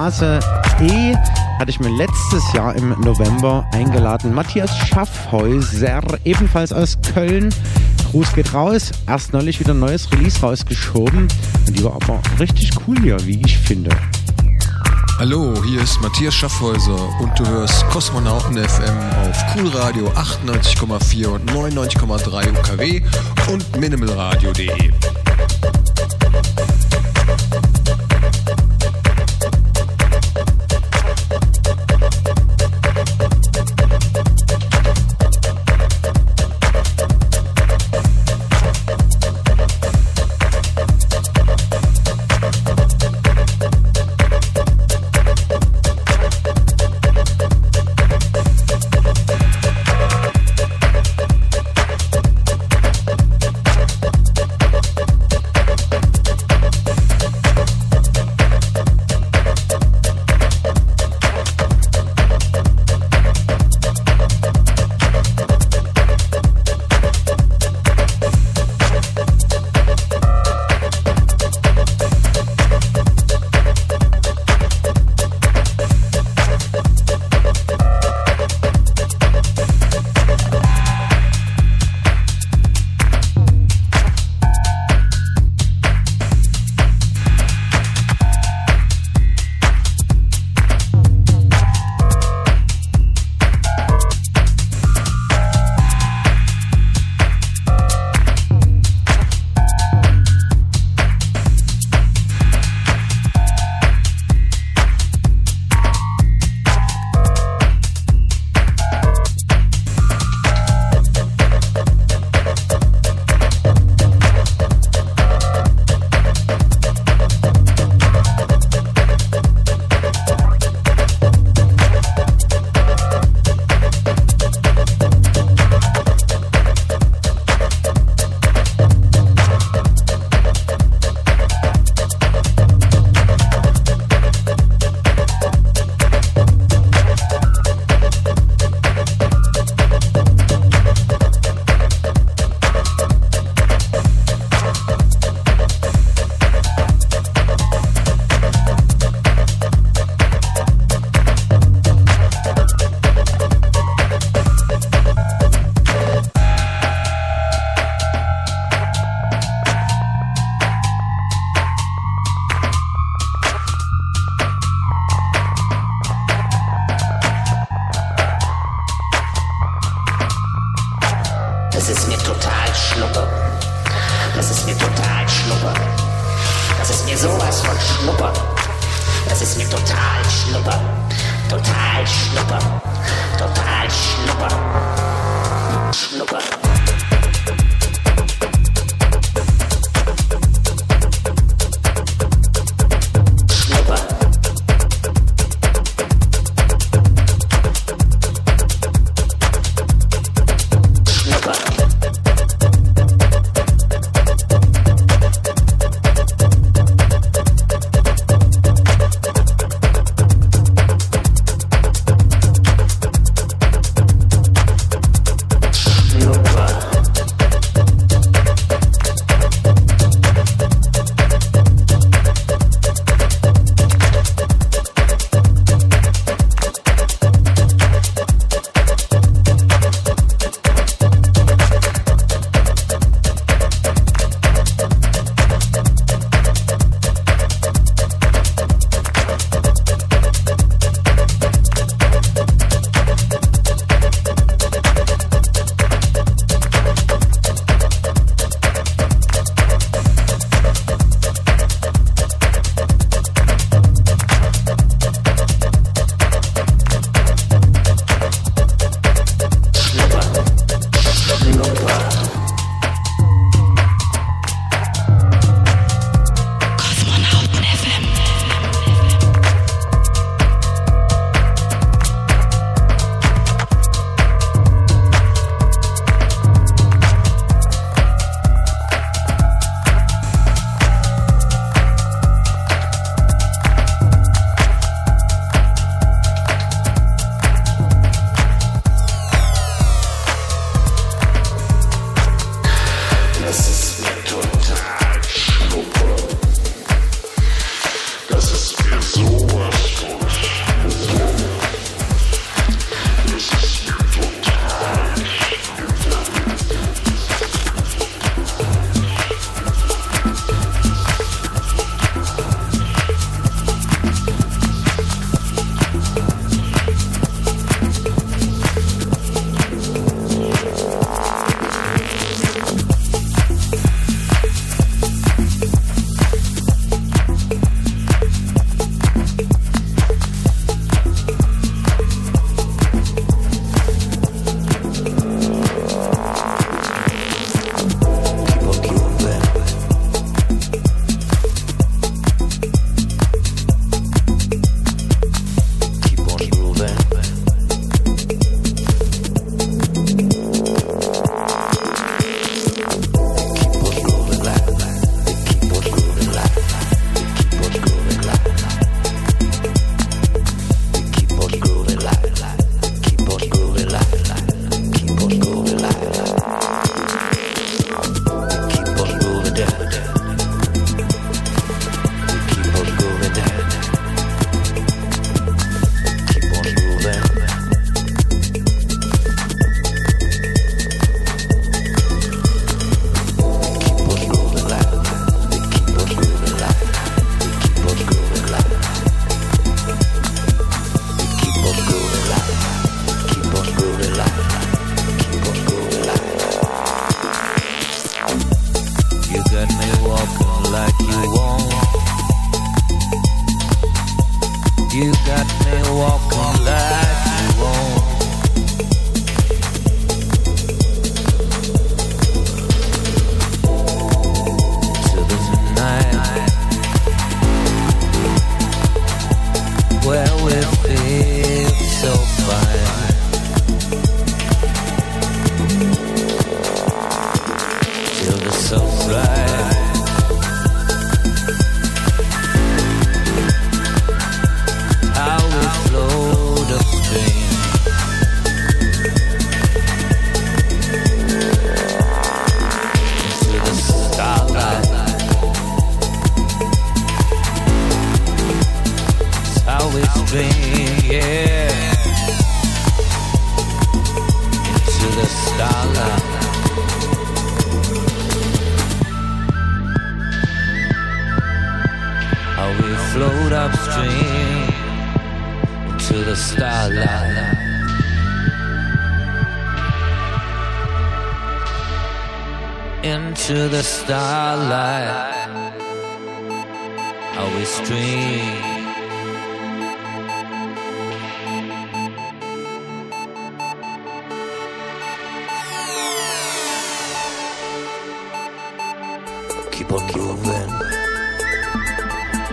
Straße E hatte ich mir letztes Jahr im November eingeladen Matthias Schaffhäuser, ebenfalls aus Köln. Gruß geht raus. Erst neulich wieder ein neues Release rausgeschoben. Und die war aber richtig cool hier, wie ich finde. Hallo, hier ist Matthias Schaffhäuser und du hörst Kosmonauten FM auf Coolradio 98,4 und 99,3 UKW und minimalradio.de.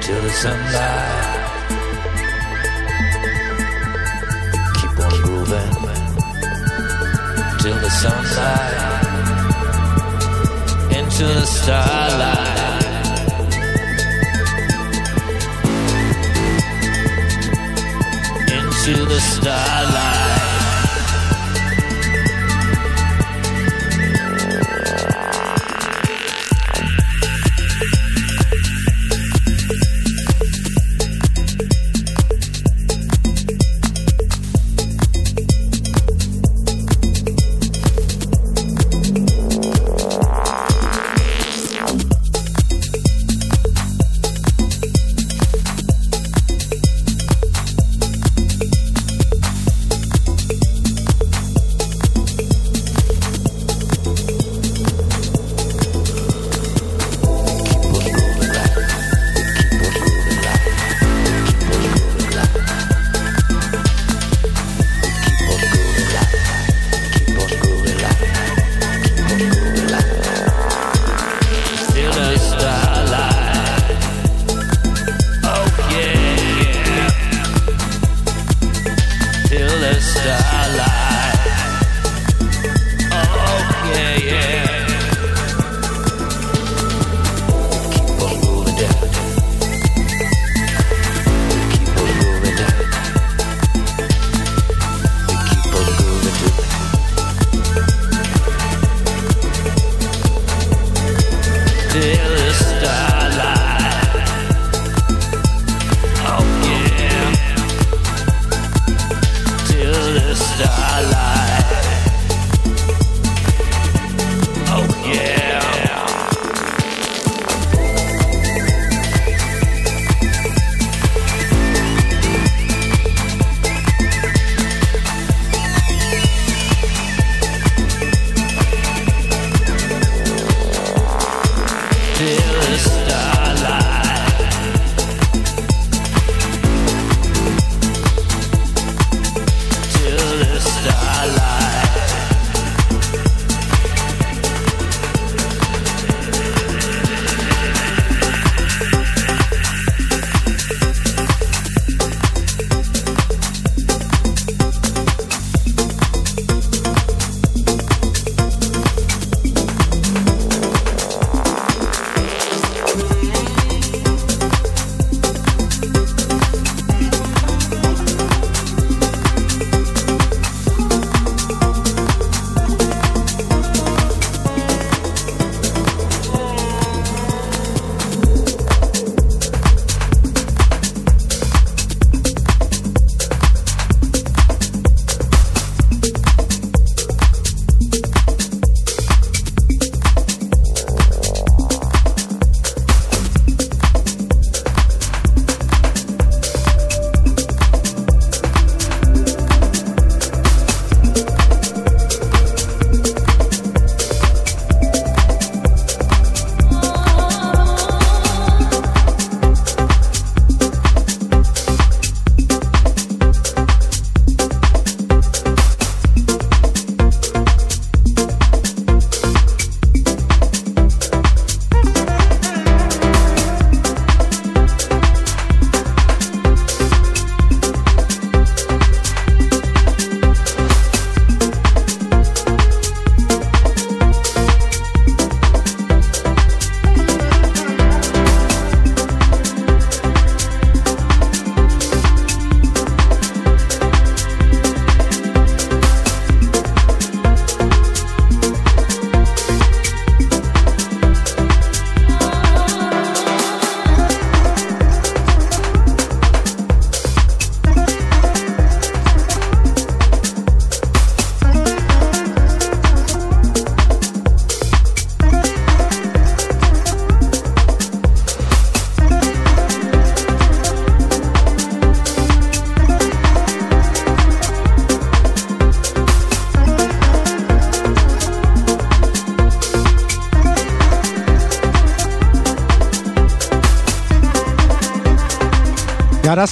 till the sunlight. Keep on grooving till the sunlight. Into the starlight. Into the starlight.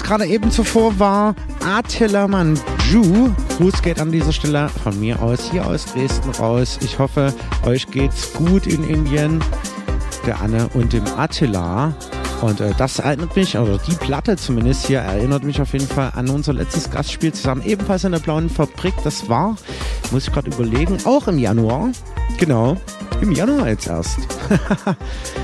Gerade eben zuvor war Attila Manju. Gruß geht an dieser Stelle von mir aus, hier aus Dresden raus. Ich hoffe, euch geht's gut in Indien. Der Anne und dem Attila. Und äh, das erinnert mich, oder die Platte zumindest hier, erinnert mich auf jeden Fall an unser letztes Gastspiel zusammen, ebenfalls in der Blauen Fabrik. Das war, muss ich gerade überlegen, auch im Januar. Genau, im Januar jetzt erst.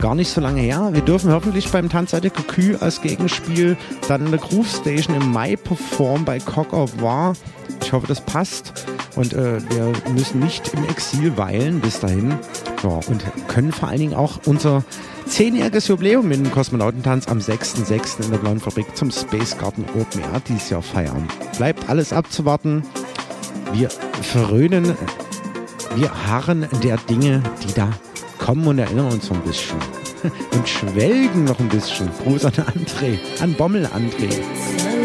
Gar nicht so lange her. Wir dürfen hoffentlich beim Tanzseite Cocu als Gegenspiel dann in der Groove Station im Mai performen bei Cock of War. Ich hoffe, das passt. Und äh, wir müssen nicht im Exil weilen bis dahin. Ja, und können vor allen Dingen auch unser zehnjähriges Jubiläum mit dem Kosmonautentanz am 6.6. in der Blauen Fabrik zum Space Garden Open Air dieses Jahr feiern. Bleibt alles abzuwarten. Wir verröhnen, wir harren der Dinge, die da kommen und erinnern uns so ein bisschen. Und schwelgen noch ein bisschen. Gruß an André, an Bommel André.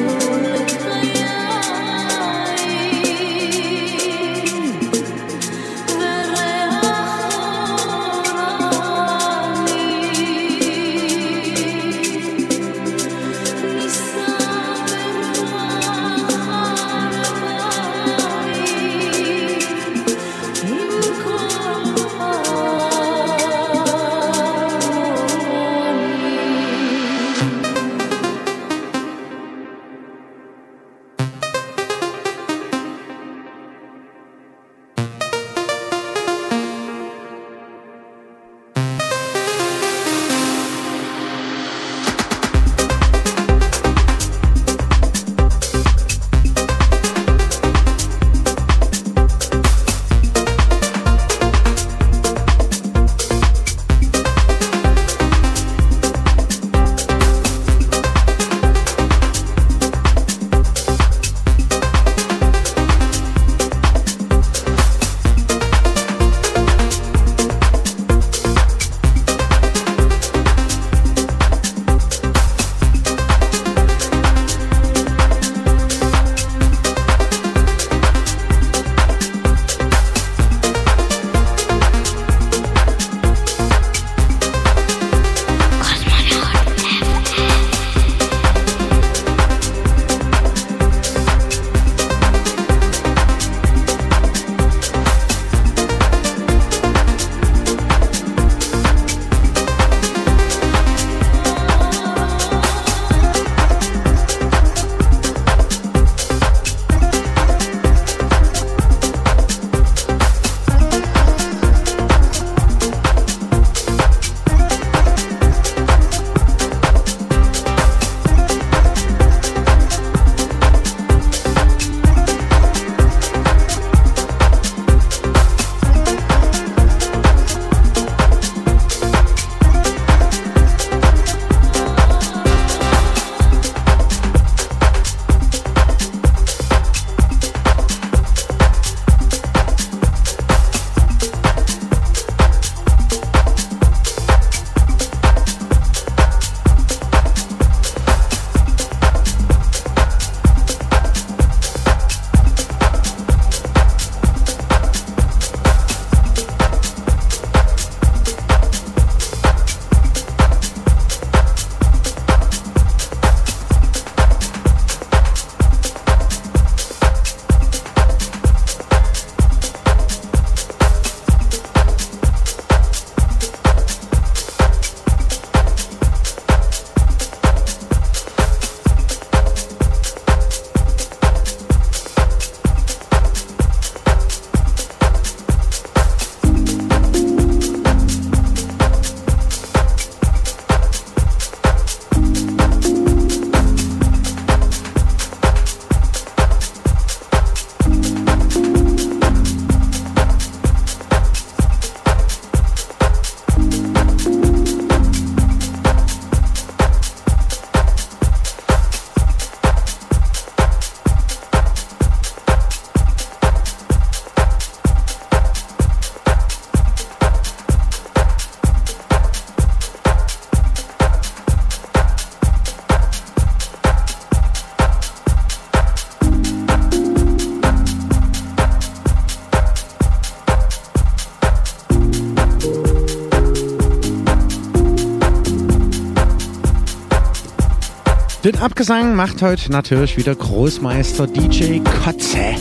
Den Abgesang macht heute natürlich wieder Großmeister DJ Kotze.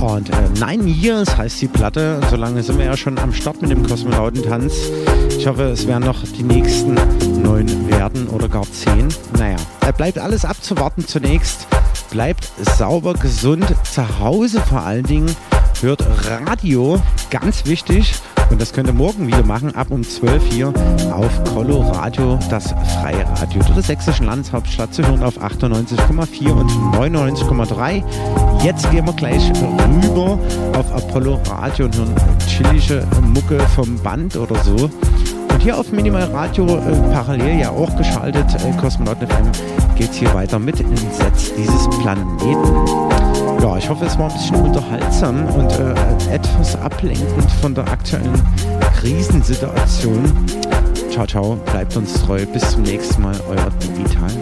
Und äh, Nine Years heißt die Platte. So lange sind wir ja schon am Start mit dem Kosmonautentanz. Ich hoffe, es werden noch die nächsten neun werden oder gar zehn. Naja, äh, bleibt alles abzuwarten zunächst. Bleibt sauber, gesund, zu Hause vor allen Dingen. Hört Radio, ganz wichtig. Und das könnt ihr morgen wieder machen, ab um 12 hier auf Coloradio, das freie Radio der sächsischen Landeshauptstadt zu hören auf 98,4 und 99,3. Jetzt gehen wir gleich rüber auf Apollo Radio und hören chillige Mucke vom Band oder so. Und hier auf Minimal Radio, äh, parallel ja auch geschaltet, äh, Kosmonauten FM, geht's hier weiter mit den Sets dieses Planeten. Ja, ich hoffe, es war ein bisschen unterhaltsam und äh, etwas ablenkend von der aktuellen Krisensituation. Ciao, ciao, bleibt uns treu. Bis zum nächsten Mal, euer Digital